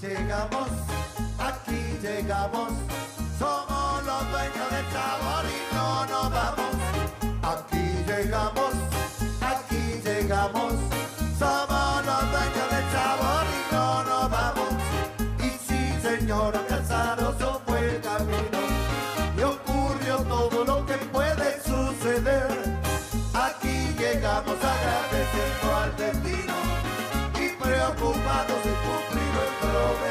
llegamos, aquí llegamos, somos los dueños del sabor y no nos vamos. Aquí llegamos, aquí llegamos, somos los dueños del sabor y no nos vamos. Y sí, señor, Calzaroso fue el camino y ocurrió todo lo que puede suceder. Aquí llegamos agradeciendo al destino y preocupados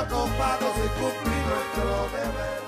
y preocupados de cumplir nuestro deber.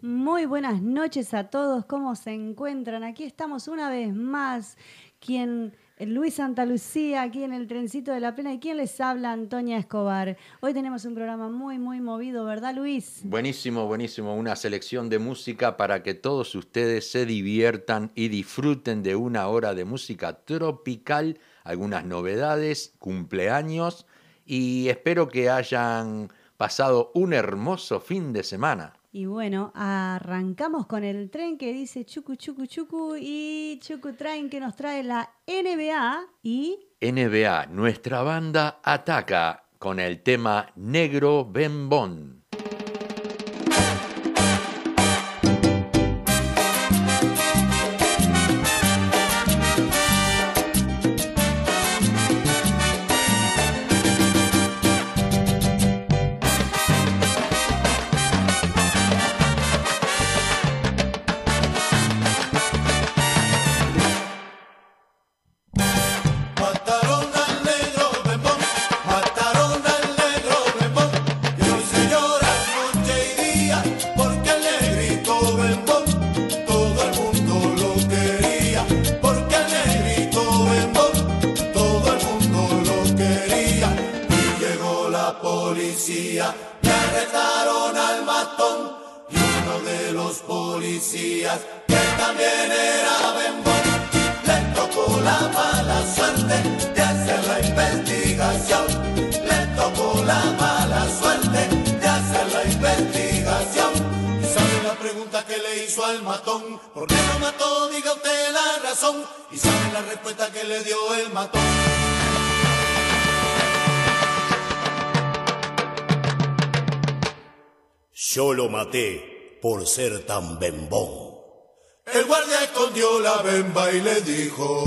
Muy buenas noches a todos, ¿cómo se encuentran? Aquí estamos una vez más, quien Luis Santa Lucía, aquí en el trencito de la plena, y quien les habla, Antonia Escobar. Hoy tenemos un programa muy, muy movido, ¿verdad, Luis? Buenísimo, buenísimo. Una selección de música para que todos ustedes se diviertan y disfruten de una hora de música tropical, algunas novedades, cumpleaños y espero que hayan pasado un hermoso fin de semana. Y bueno, arrancamos con el tren que dice chucu, chucu, chucu y chucu train que nos trae la NBA y... NBA, nuestra banda ataca con el tema Negro Bembón. Por ser tan bembón. El guardia escondió la bemba y le dijo.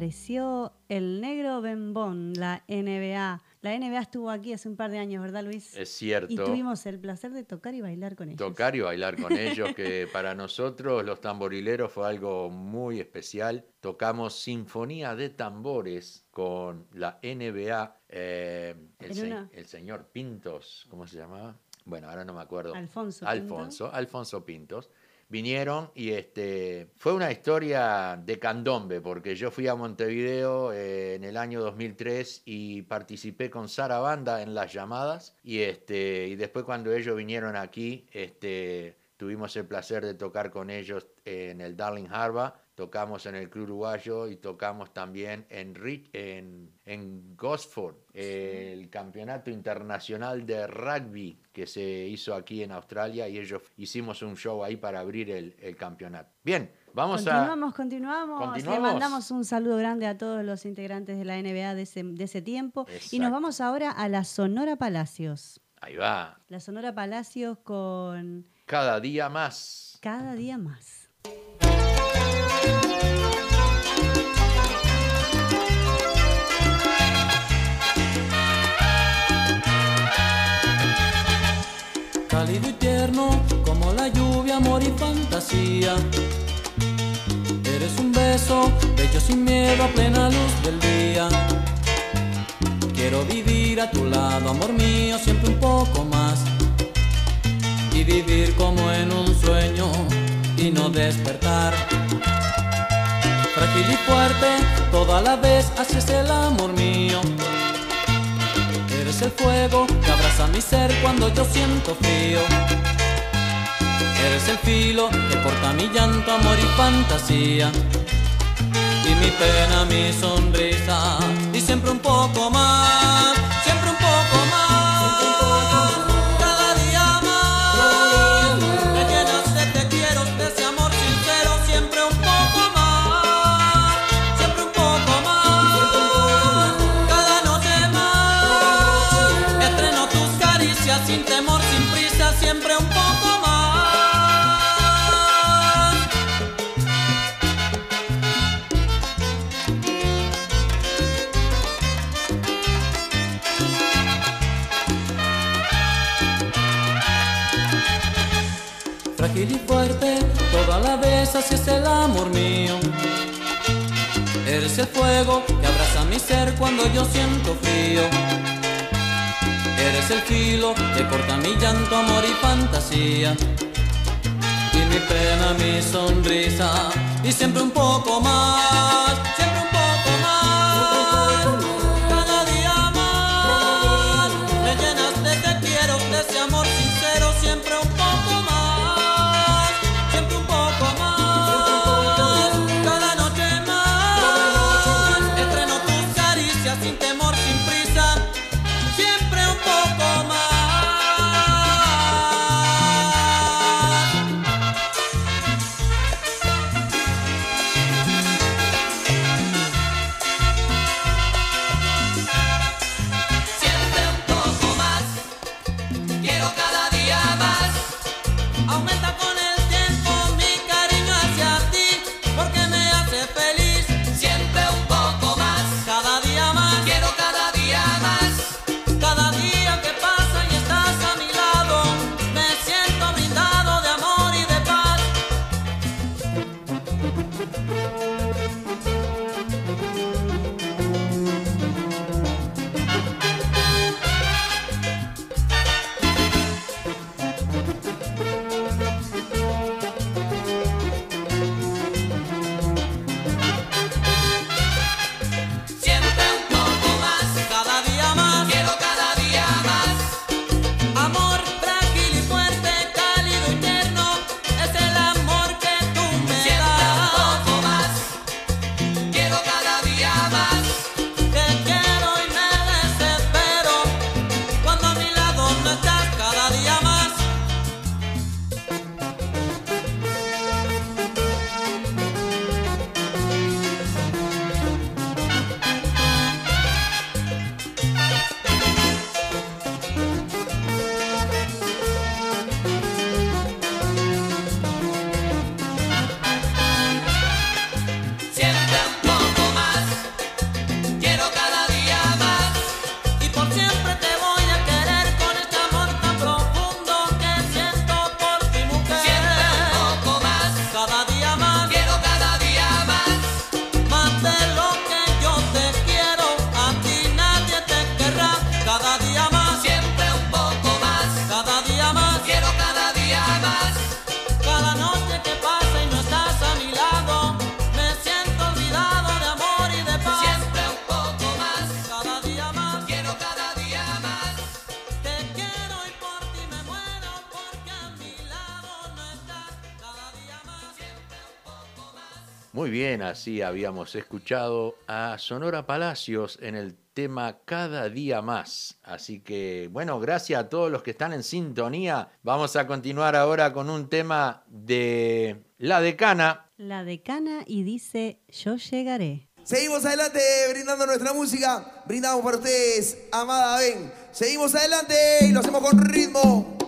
Qué les pareció el negro bembón, la NBA. La NBA estuvo aquí hace un par de años, ¿verdad, Luis? Es cierto. Y tuvimos el placer de tocar y bailar con ellos. Tocar y bailar con ellos, que para nosotros los tamborileros fue algo muy especial. Tocamos Sinfonía de Tambores con la NBA, eh, el, En se- una- el señor Pintos, ¿cómo se llamaba? Bueno, ahora no me acuerdo. Alfonso Pinto. Alfonso, Alfonso Pintos. Vinieron y este fue una historia de candombe, porque yo fui a Montevideo eh, en el año 2003 y participé con Sara Banda en las llamadas. Y, este, y después cuando ellos vinieron aquí, este, tuvimos el placer de tocar con ellos en el Darling Harbour. Tocamos en el Club Uruguayo y tocamos también en, Rich- en, en Gosford, el campeonato internacional de rugby que se hizo aquí en Australia y ellos hicimos un show ahí para abrir el, el campeonato. Bien, vamos continuamos, continuamos, Le mandamos un saludo grande a todos los integrantes de la NBA de ese, de ese tiempo. Y nos vamos ahora a la Sonora Palacios. a... Ahí va, La Sonora Palacios con cada día más. Cada día más. Cálido y tierno como la lluvia, amor y fantasía. Eres un beso, bello sin miedo a plena luz del día. Quiero vivir a tu lado, amor mío, siempre un poco más. Y vivir como en un sueño y no despertar. Frágil y fuerte, toda la vez, así es el amor mío. El fuego que abraza mi ser cuando yo siento frío. Eres el filo que corta mi llanto, amor y fantasía. Y mi pena, mi sonrisa. Y siempre un poco más, así es el amor mío. Eres el fuego que abraza mi ser cuando yo siento frío. Eres el filo que corta mi llanto, amor y fantasía. Y mi pena, mi sonrisa. Y siempre un poco más, bien, así habíamos escuchado a Sonora Palacios en el tema Cada día más. Así que, bueno, gracias a todos los que están en sintonía. Vamos a continuar ahora con un tema de La Decana. La decana y dice, yo llegaré. Seguimos adelante brindando nuestra música. Brindamos para ustedes, amada Ben. Seguimos adelante y lo hacemos con ritmo.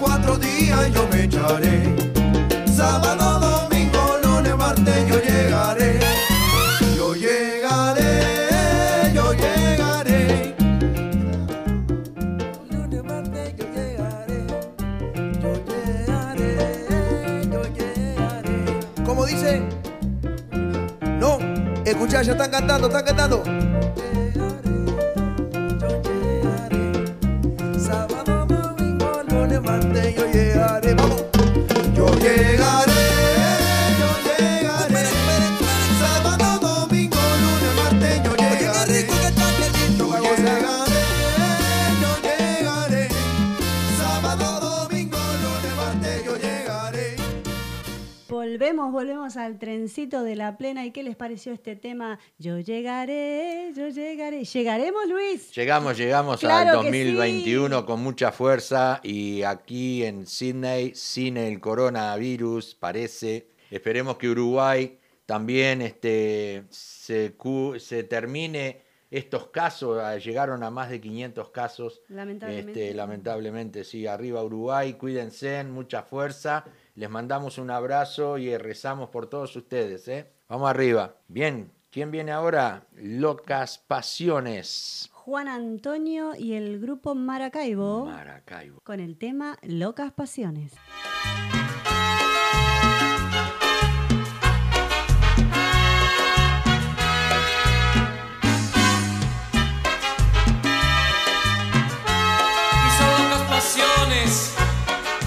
Cuatro días yo me echaré. Sábado, domingo, lunes, martes yo llegaré. Yo llegaré, yo llegaré. Lunes, martes yo llegaré. Yo llegaré, yo llegaré. ¿Cómo dice? No, escucha, ya están cantando, están cantando. volvemos, al trencito de la plena. ¿Y qué les pareció este tema? Yo llegaré, yo llegaré. ¿Llegaremos, Luis? Llegamos, llegamos al 2021 con mucha fuerza y aquí en Sydney, cine el coronavirus, parece. Esperemos que Uruguay también este, se, termine estos casos, ah, llegaron a más de 500 casos. Este, lamentablemente. Lamentablemente, sí, arriba Uruguay, cuídense, mucha fuerza. Les mandamos un abrazo y rezamos por todos ustedes. ¿eh? Vamos arriba. Bien, ¿quién viene ahora? Locas Pasiones. Juan Antonio y el grupo Maracaibo. Maracaibo. Con el tema Locas Pasiones.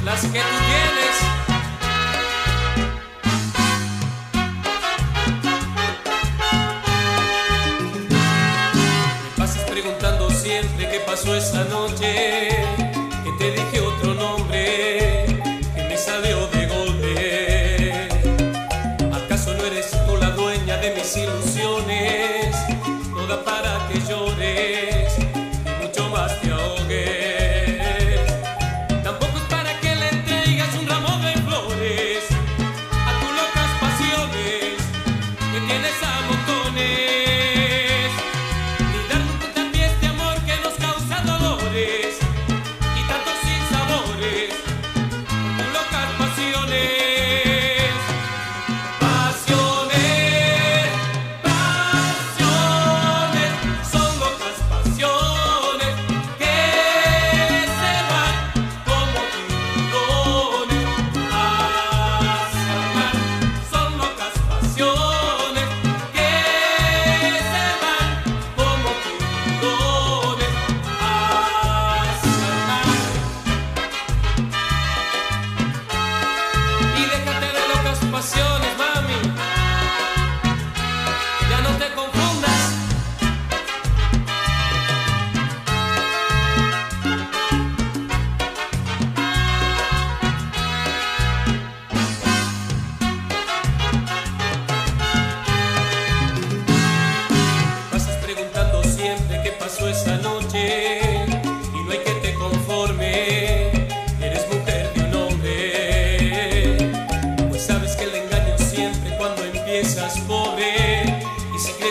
las que pasó esta noche.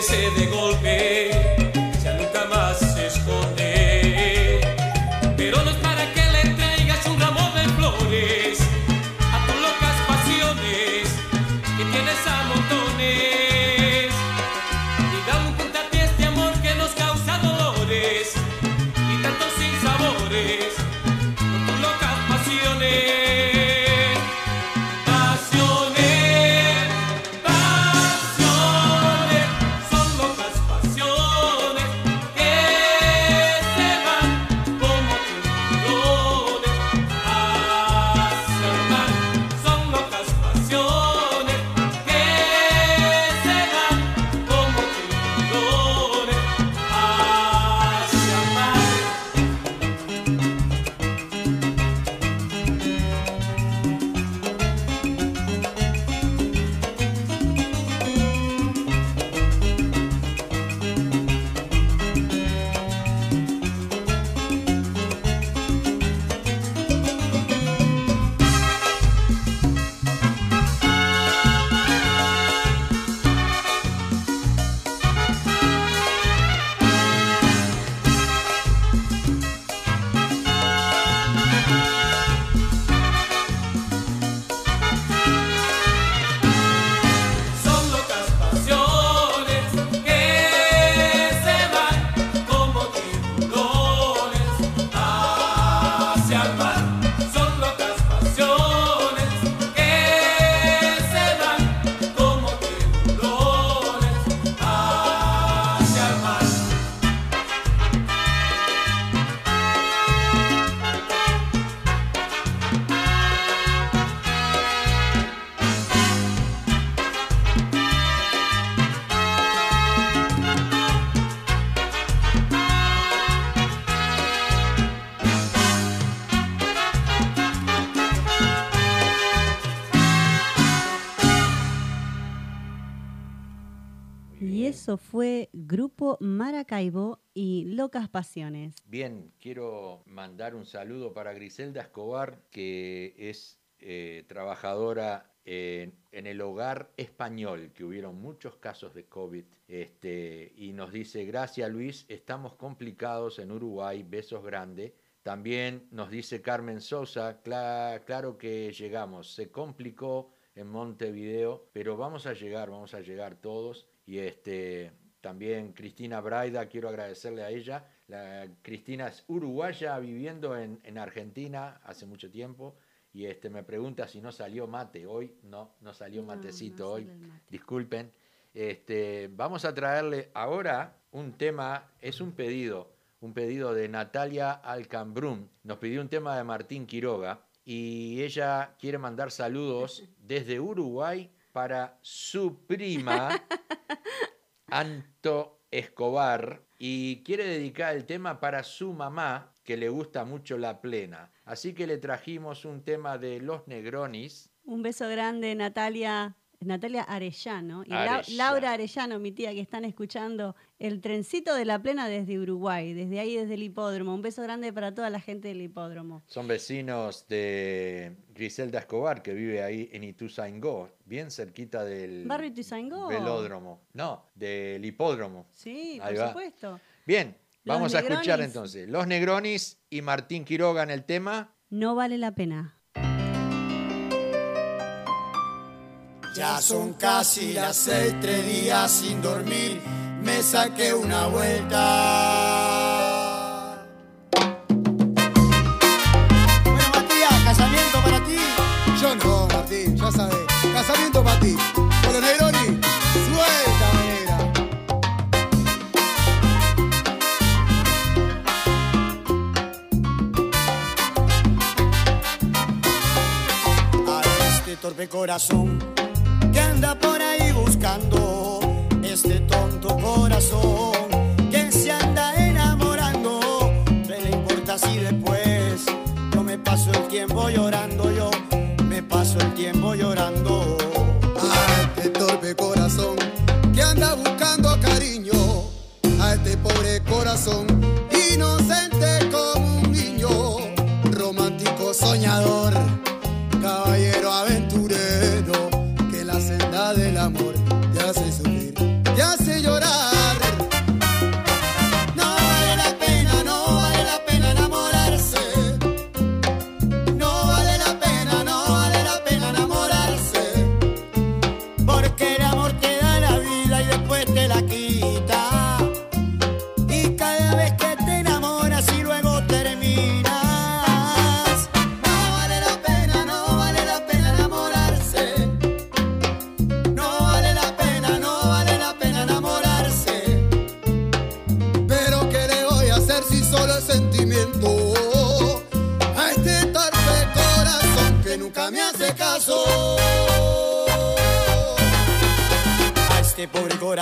aparece de golpe. fue Grupo Maracaibo y Locas Pasiones. Bien, quiero mandar un saludo para Griselda Escobar, que es eh, trabajadora en el hogar español, que hubieron muchos casos de COVID, este, y nos dice, gracias Luis, estamos complicados en Uruguay, besos grandes. También nos dice Carmen Sosa, claro que llegamos, se complicó en Montevideo, pero vamos a llegar, vamos a llegar todos y este, también Cristina Braida, quiero agradecerle a ella. La, Cristina es uruguaya viviendo en, en Argentina hace mucho tiempo. Y este, me pregunta si no salió mate hoy. No, no salió No, matecito no hoy. mate. Disculpen. Este, vamos a traerle ahora un tema, es un pedido, un pedido de Natalia Alcambrún. Nos pidió un tema de Martín Quiroga y ella quiere mandar saludos desde Uruguay para su prima Anto Escobar y quiere dedicar el tema para su mamá que le gusta mucho la plena. Así que le trajimos un tema de Los Negronis. Un beso grande, Natalia. Natalia Arellano y Arellano. Laura Arellano, mi tía, que están escuchando el trencito de la plena desde Uruguay, desde ahí, desde el hipódromo. Un beso grande para toda la gente del hipódromo. Son vecinos de Griselda Escobar, que vive ahí en Ituzaingó, bien cerquita del Barrio Ituzaingó. velódromo. No, del hipódromo. Sí, Ahí por va. supuesto. Bien, Los vamos a escuchar entonces. Los Negronis y Martín Quiroga en el tema. No vale la pena. Ya son casi las seis, tres días sin dormir, me saqué una vuelta. Bueno, Matías, casamiento para ti. Yo no, Martín, ya sabes. Casamiento para ti. Con los Negroni, suelta manera. a este torpe corazón anda por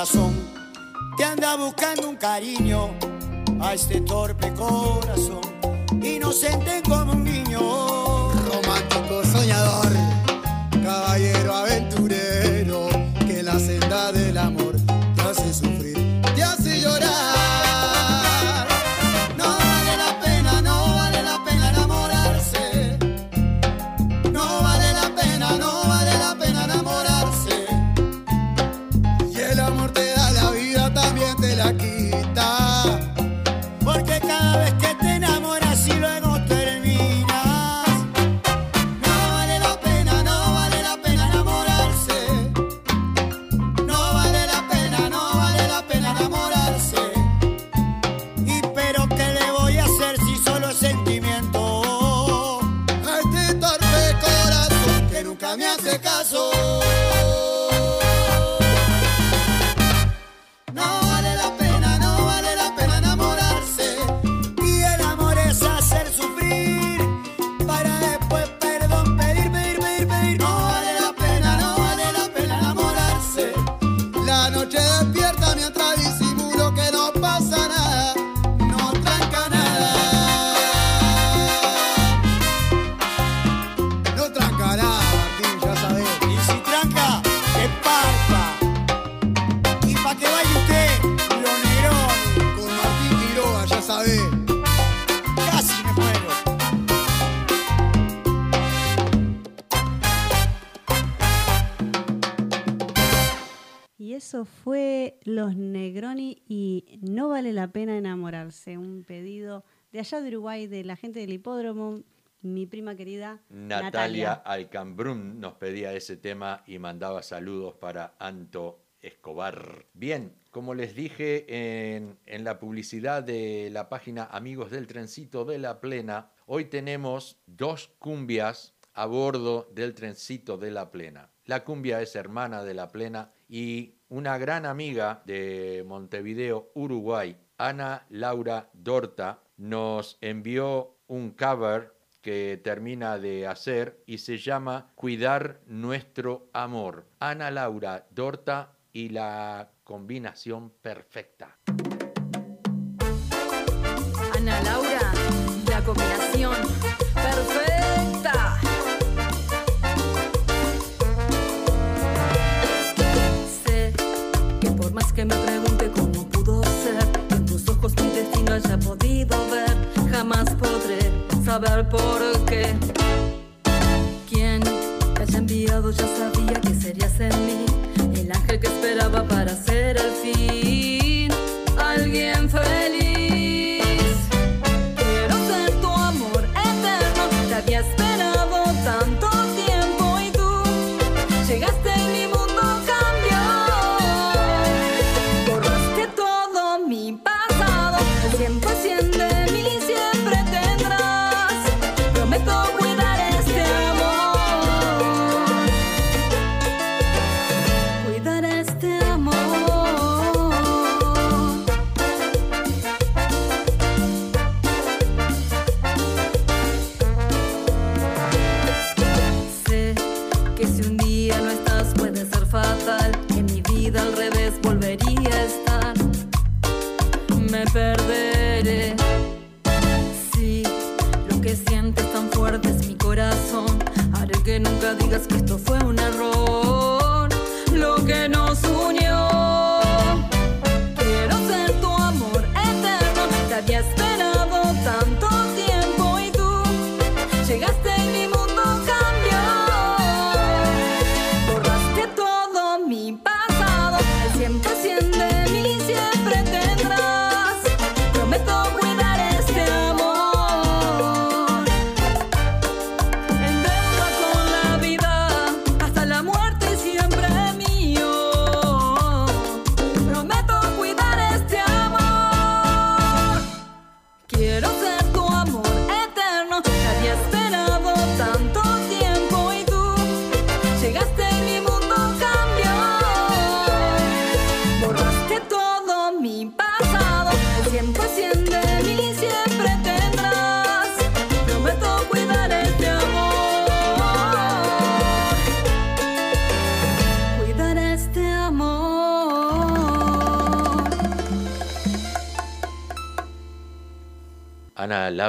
corazón que anda buscando un cariño a este torpe corazón, inocente como un niño, romántico soñador, caballero aventurero, que la senda del amor te hace sufrir, fue Los Negroni y No vale la pena enamorarse. Un pedido de allá de Uruguay, de la gente del hipódromo, mi prima querida Natalia, Alcambrún nos pedía ese tema y mandaba saludos para Anto Escobar. Bien, como les dije en, en la publicidad de la página Amigos del Trencito de la Plena, hoy tenemos dos cumbias a bordo del Trencito de la Plena. La cumbia es hermana de la Plena y una gran amiga de Montevideo, Uruguay, Ana Laura Dorta, nos envió un cover que termina de hacer y se llama Cuidar nuestro amor. Ana Laura Dorta y la combinación perfecta. Ana Laura, la combinación que me pregunte cómo pudo ser, que en tus ojos mi destino haya podido ver, jamás podré saber por qué. Quien te haya enviado ya sabía que serías en mí, el ángel que esperaba para ser el fin,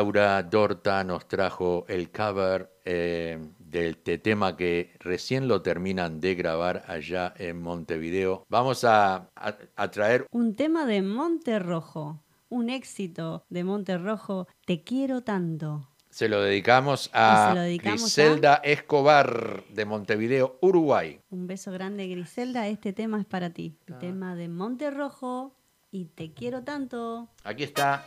Laura Dorta nos trajo el cover eh, del te- tema que recién lo terminan de grabar allá en Montevideo. Vamos a, a- a traer Un tema de Monte Rojo, un éxito de Monte Rojo, Te quiero tanto. Se lo dedicamos a se lo dedicamos Griselda Escobar de Montevideo, Uruguay. Un beso grande, Griselda. Este tema es para ti. El tema de Monte Rojo y Te quiero tanto. Aquí está.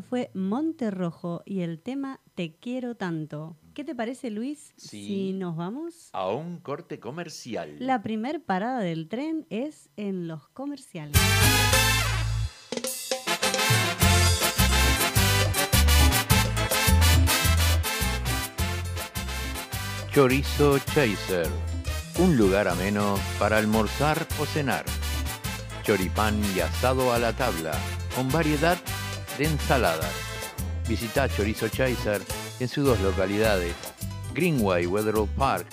Esto fue Monte Rojo y el tema Te quiero tanto. ¿Qué te parece, Luis? Sí. Si nos vamos. A un corte comercial. La primer parada del tren es en los comerciales. Chorizo Chaser. Un lugar ameno para almorzar o cenar. Choripán y asado a la tabla, con variedad de ensaladas. Visita Chorizo Chaser en sus dos localidades, Greenway Wetherill Park,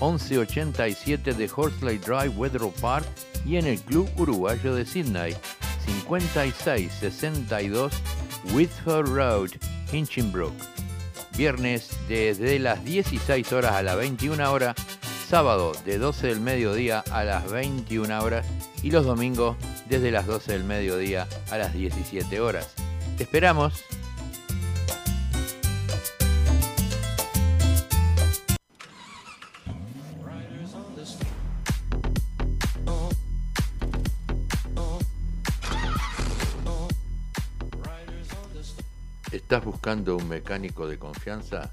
1187 de Horsley Drive Wetherill Park y en el Club Uruguayo de Sydney, 5662 Whitford Road, Hinchinbrook. Viernes desde las 16 horas a las 21 horas, sábado de 12 del mediodía a las 21 horas y los domingos desde las 12 del mediodía a las 17 horas. Te esperamos. ¿Estás buscando un mecánico de confianza?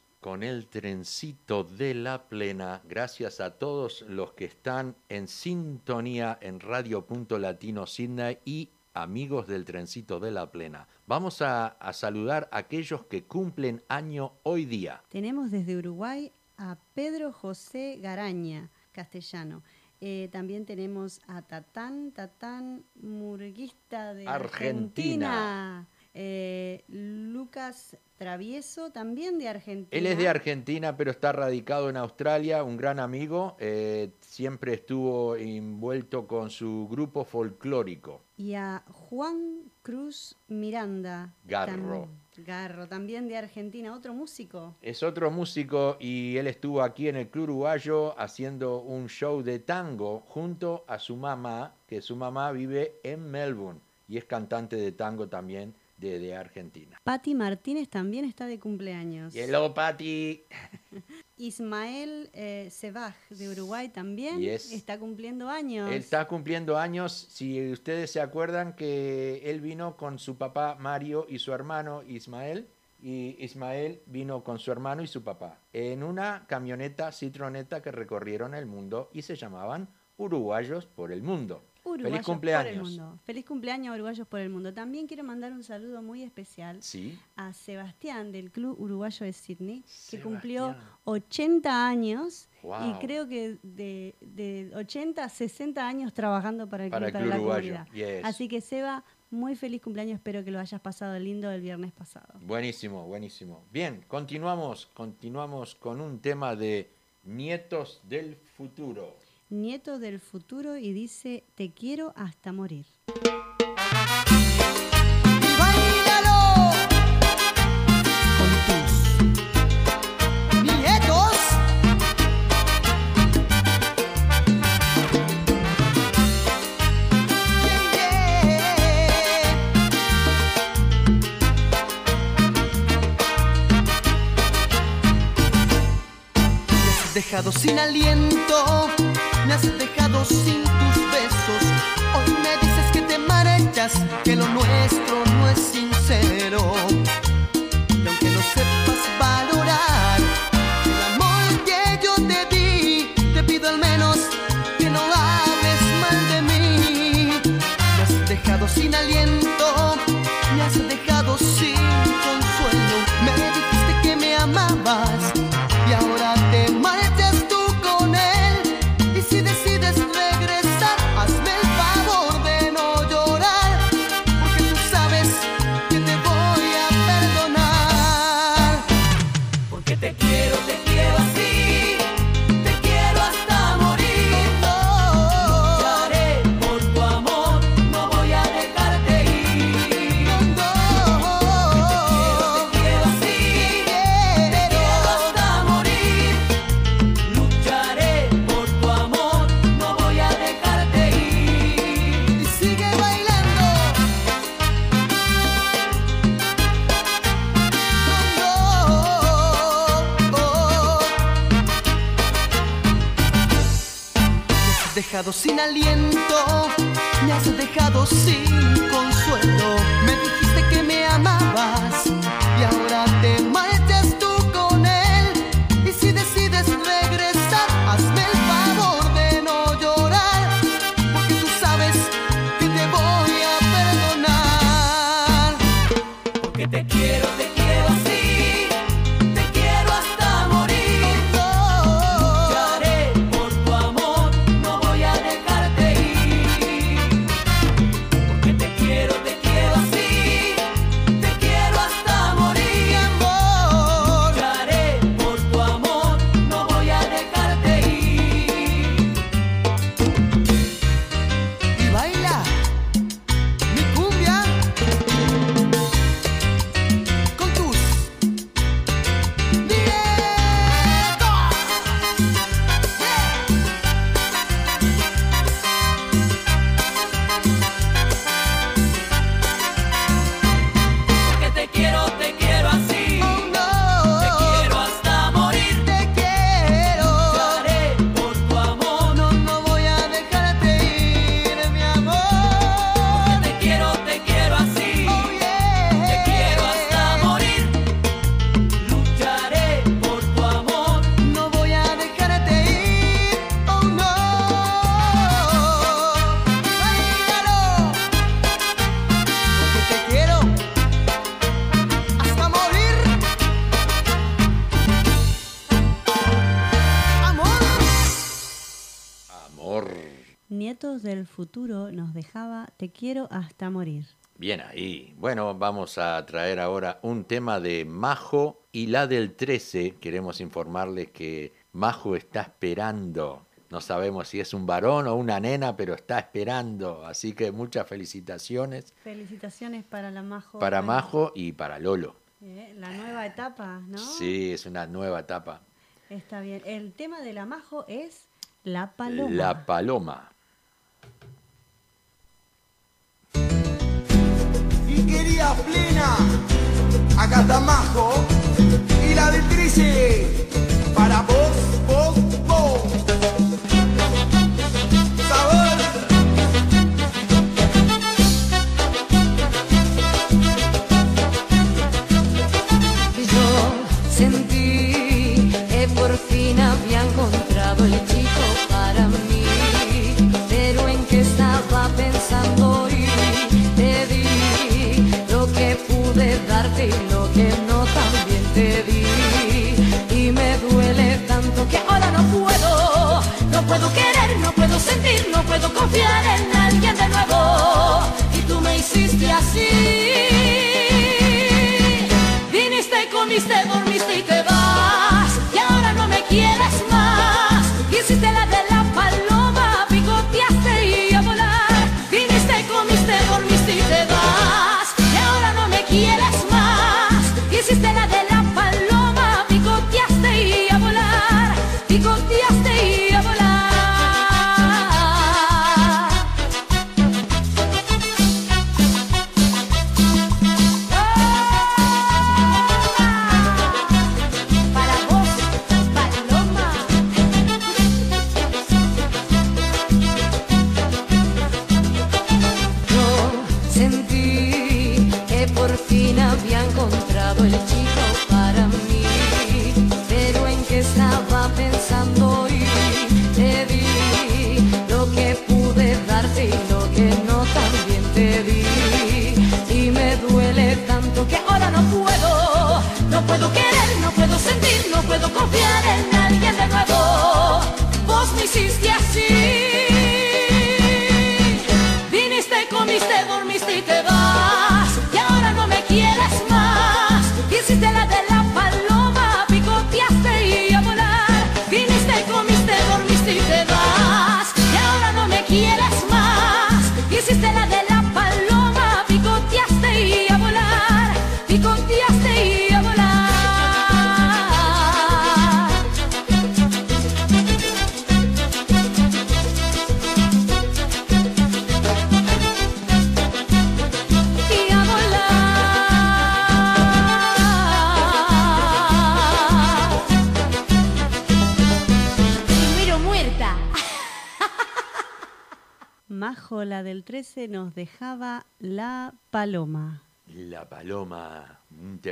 con el trencito de la plena. Gracias a todos los que están en sintonía en Radio Punto Latino Sydney y amigos del trencito de la plena. Vamos a, a saludar a aquellos que cumplen año hoy día. Tenemos desde Uruguay a Pedro José Garaña, castellano. Eh, también tenemos a Tatán, Tatán Murguista de Argentina. Argentina. Eh, Lucas Travieso, también de Argentina. Él es de Argentina, pero está radicado en Australia, un gran amigo. eh, siempre estuvo envuelto con su grupo folclórico. Y a Juan Cruz Miranda. Garro. tam- Garro, también de Argentina, otro músico. Es otro músico y él estuvo aquí en el Club Uruguayo haciendo un show de tango junto a su mamá, que su mamá vive en Melbourne y es cantante de tango también de, de Argentina. Patti Martínez también está de cumpleaños. Hello, Patti. Ismael eh, Sebaj de Uruguay también Yes. está cumpliendo años. Él está cumpliendo años. Si ustedes se acuerdan que él vino con su papá Mario y su hermano Ismael. Y Ismael vino con su hermano y su papá en una camioneta citroneta que recorrieron el mundo y se llamaban Uruguayos por el Mundo. Uruguayos Feliz por el cumpleaños. mundo. Feliz cumpleaños, Uruguayos por el mundo. También quiero mandar un saludo muy especial Sí. a Sebastián del Club Uruguayo de Sydney, que cumplió 80 años y creo que de, de 80 a 60 años trabajando para el Para club, el para la Uruguayo, yes. Así que Seba, muy feliz cumpleaños, espero que lo hayas pasado lindo el viernes pasado. Buenísimo, buenísimo. Bien, continuamos, continuamos con un tema de Nietos del Futuro. Nieto del futuro y dice, te quiero hasta morir. dejado sin aliento, me has dejado sin tus besos. Hoy me dices que te marchas, que lo nuestro sin aliento, me has dejado sin del futuro nos dejaba, te quiero hasta morir. Bien ahí. Bueno, vamos a traer ahora un tema de Majo y la del 13. Queremos informarles que Majo está esperando. No sabemos si es un varón o una nena, pero está esperando. Así que muchas felicitaciones Felicitaciones para la Majo. para Majo y para Lolo. eh, la nueva etapa, ¿no? Sí, es una nueva etapa. Está bien. El tema de la Majo es la paloma. La paloma. Quería plena, acá está Majo y la del 13. Para vos, vos, vos. Sabor. Yo sentí que por fin había encontrado el chico no puedo querer, no puedo sentir, no puedo confiar en alguien de nuevo y tú me hiciste así. Viniste, comiste, dormiste y te vas.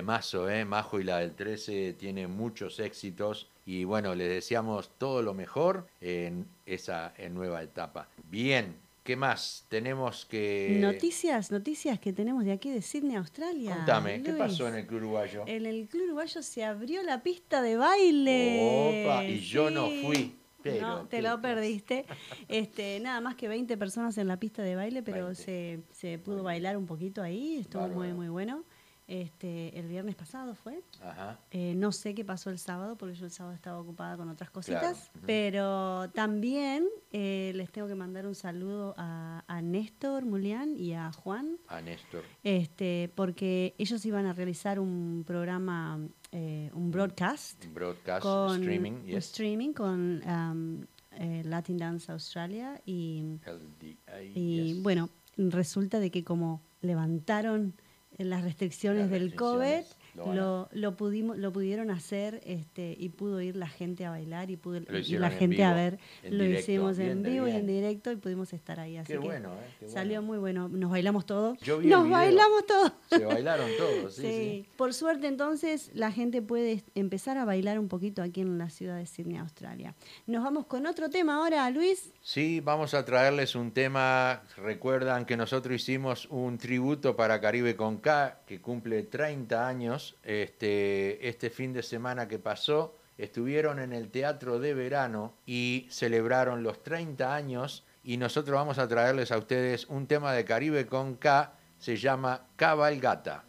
Temazo, ¿eh? Majo y la del 13 tiene muchos éxitos y bueno, les deseamos todo lo mejor en esa en nueva etapa. Bien, ¿qué más? Tenemos que... Noticias, noticias que tenemos de aquí de Sydney, Australia. Contame, ¿qué pasó en el Club Uruguayo? En el Club Uruguayo se abrió la pista de baile. Opa, y yo no fui, pero no, te lo perdiste. Este, nada más que 20 personas en la pista de baile, pero 20. se, se pudo bailar un poquito ahí, estuvo muy, muy bueno. Este, el viernes pasado fue. Ajá. Eh, no sé qué pasó el sábado, porque yo el sábado estaba ocupada con otras cositas. Claro. Pero también eh, les tengo que mandar un saludo a, a Néstor Mulián y a Juan, A Néstor. este, porque ellos iban a realizar un programa, eh, un broadcast Broadcast, con streaming, un yes. streaming con um, Latin Dance Australia y, y yes. bueno, resulta de que como levantaron las restricciones Las del COVID, restricciones, lo lo, lo, pudimos, lo pudieron hacer este, y pudo ir la gente a bailar y pudo hicieron la en gente a ver. Lo directo, hicimos bien en vivo y en directo y pudimos estar ahí. Así Qué que bueno, ¿eh? Qué Salió bueno. muy bueno. Nos bailamos todos. Yo vi el Nos bailamos todos. Se bailaron todos, sí, Sí. sí. Por suerte entonces la gente puede empezar a bailar un poquito aquí en la ciudad de Sydney, Australia. Nos vamos con otro tema ahora, Luis. Sí, vamos a traerles un tema. Recuerdan que nosotros hicimos un tributo para Caribe con K, que cumple 30 años. Este, este fin de semana que pasó, estuvieron en el Teatro de Verano y celebraron los 30 años. Y nosotros vamos a traerles a ustedes un tema de Caribe con K, se llama Cabalgata.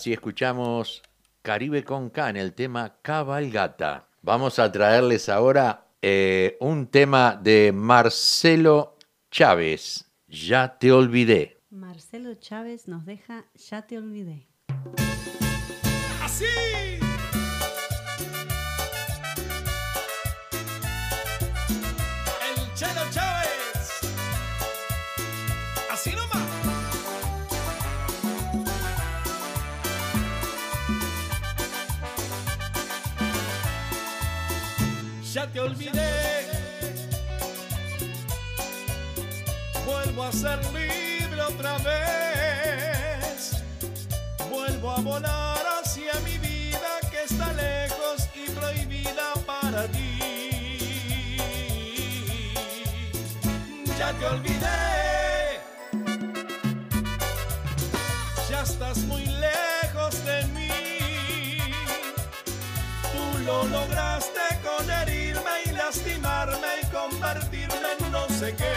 Así escuchamos Caribe con K en el tema Cabalgata. Vamos a traerles ahora eh, un tema de Marcelo Chávez. Ya te olvidé. Marcelo Chávez nos deja Ya te olvidé. Así. El Chelo Chávez. Ya te olvidé. Vuelvo a ser libre otra vez. Vuelvo a volar hacia mi vida que está lejos y prohibida para ti. Ya te olvidé. Ya estás muy lejos de mí. Tú lo lograste y convertirme en no sé qué.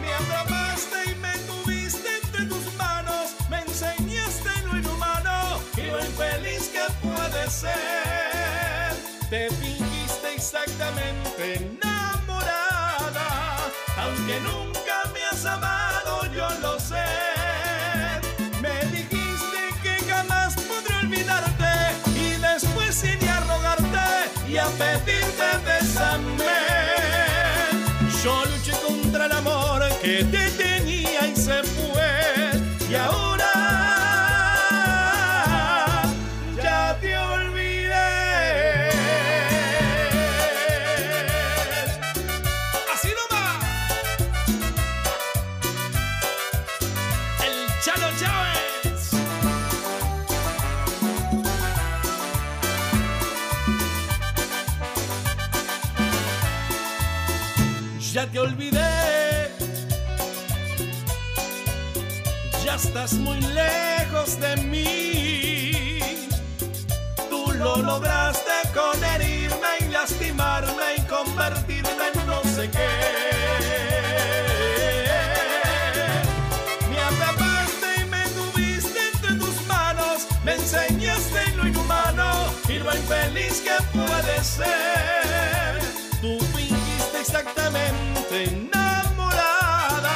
Me atrapaste y me tuviste entre tus manos, me enseñaste lo inhumano y lo infeliz que puede ser. Te fingiste exactamente enamorada, aunque nunca me has amado, yo lo sé. Me dijiste que jamás podré olvidarte y a pedirte bésame. Yo luché contra el amor que te tenía y se fue. Y ahora muy lejos de mí. Tú lo lograste con herirme y lastimarme y convertirme en no sé qué. Me atrapaste y me tuviste entre tus manos. Me enseñaste lo inhumano y lo infeliz que puede ser. Tú fingiste exactamente enamorada,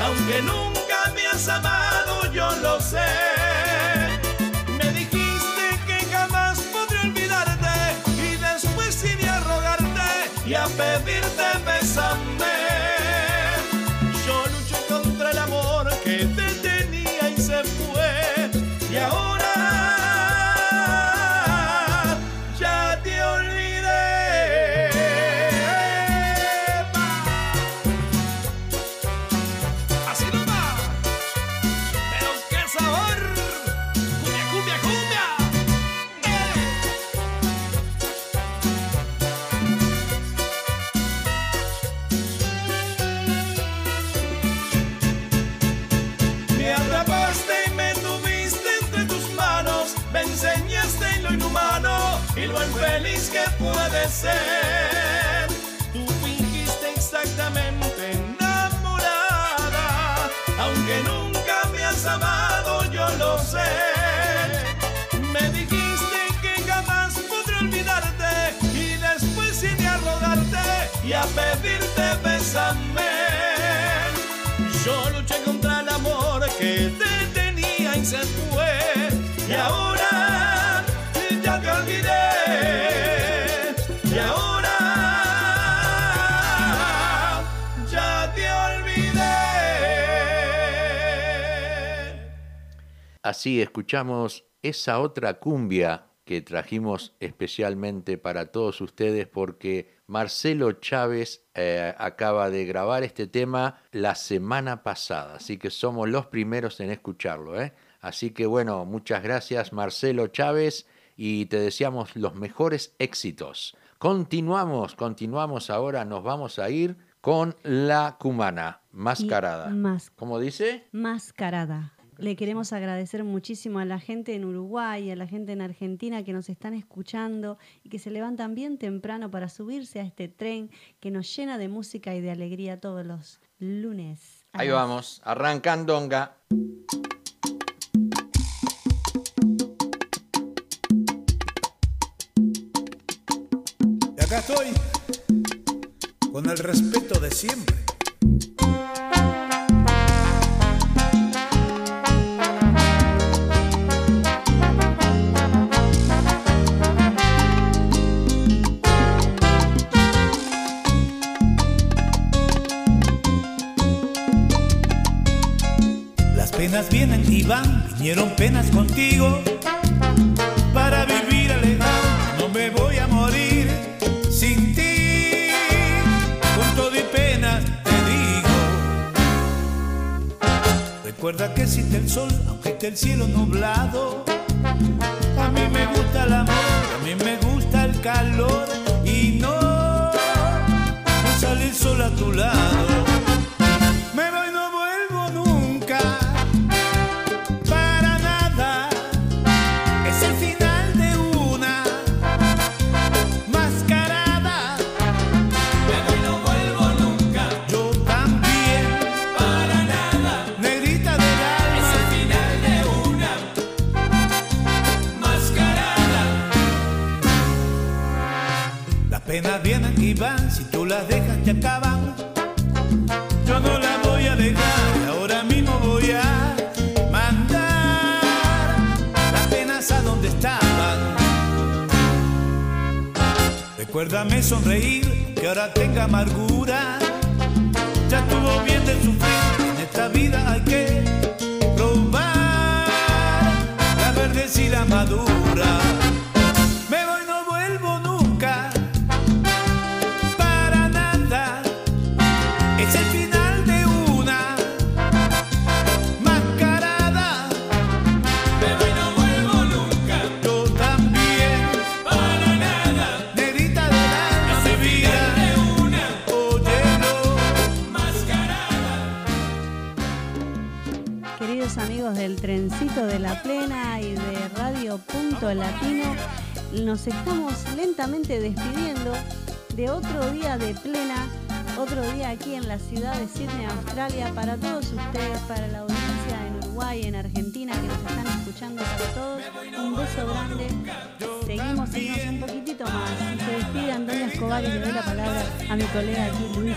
aunque nunca Me dijiste que jamás podré olvidarte y después iré a rogarte y a pedirte bésame. Puede ser. Tú fingiste exactamente enamorada, aunque nunca me has amado, yo lo sé. Me dijiste que jamás podré olvidarte y después iré a rogarte y a pedirte bésame. Yo luché contra el amor que te tenía y se fue. Y ahora Así escuchamos esa otra cumbia que trajimos especialmente para todos ustedes porque Marcelo Chávez eh, acaba de grabar este tema la semana pasada, así que somos los primeros en escucharlo. ¿eh? Así que bueno, muchas gracias Marcelo Chávez y te deseamos los mejores éxitos. Continuamos, continuamos ahora, nos vamos a ir con la cumana mascarada. mas- ¿Cómo dice? Mascarada. Le queremos agradecer muchísimo a la gente en Uruguay, a la gente en Argentina que nos están escuchando y que se levantan bien temprano para subirse a este tren que nos llena de música y de alegría todos los lunes. Ahí vamos, arrancandonga. Y acá estoy, con el respeto de siempre. Vinieron penas contigo. Para vivir alegre, no me voy a morir sin ti. Con todo y pena te digo. Recuerda que existe el sol, aunque esté el cielo nublado. La plena y de Radio Punto Latino, nos estamos lentamente despidiendo de otro día de plena, otro día aquí en la ciudad de Sydney, Australia, para todos ustedes, para la audiencia en Uruguay, en Argentina, que nos están escuchando, para todos, un beso grande. Seguimos, seguimos un poquitito más. Se despide Antonio Escobar y le doy la palabra a mi colega aquí, Luis.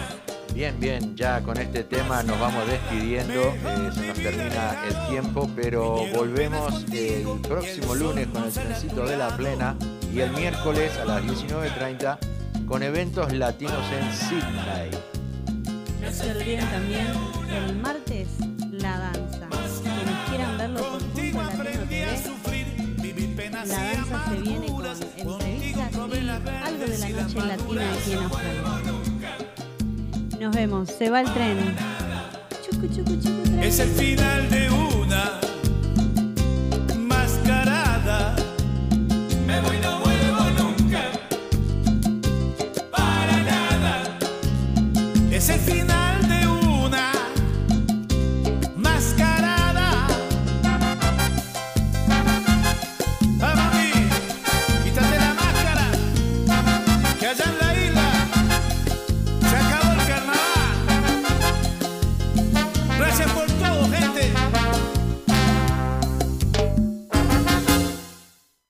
Bien, bien, ya con este tema nos vamos despidiendo, eh, se nos termina el tiempo, pero volvemos el próximo lunes con el trencito de la plena y el miércoles a las 19.30 con eventos latinos en Sydney. No se olviden también el martes la danza. Quienes quieran verlo por Punto Latino TV, la danza se viene con entrevistas y algo de la noche latina aquí en Australia. Nos vemos. Se va el tren. Chucu, chucu, chucu, tren. Es el final de una mascarada. Me voy, no vuelvo nunca. Para nada. Es el final.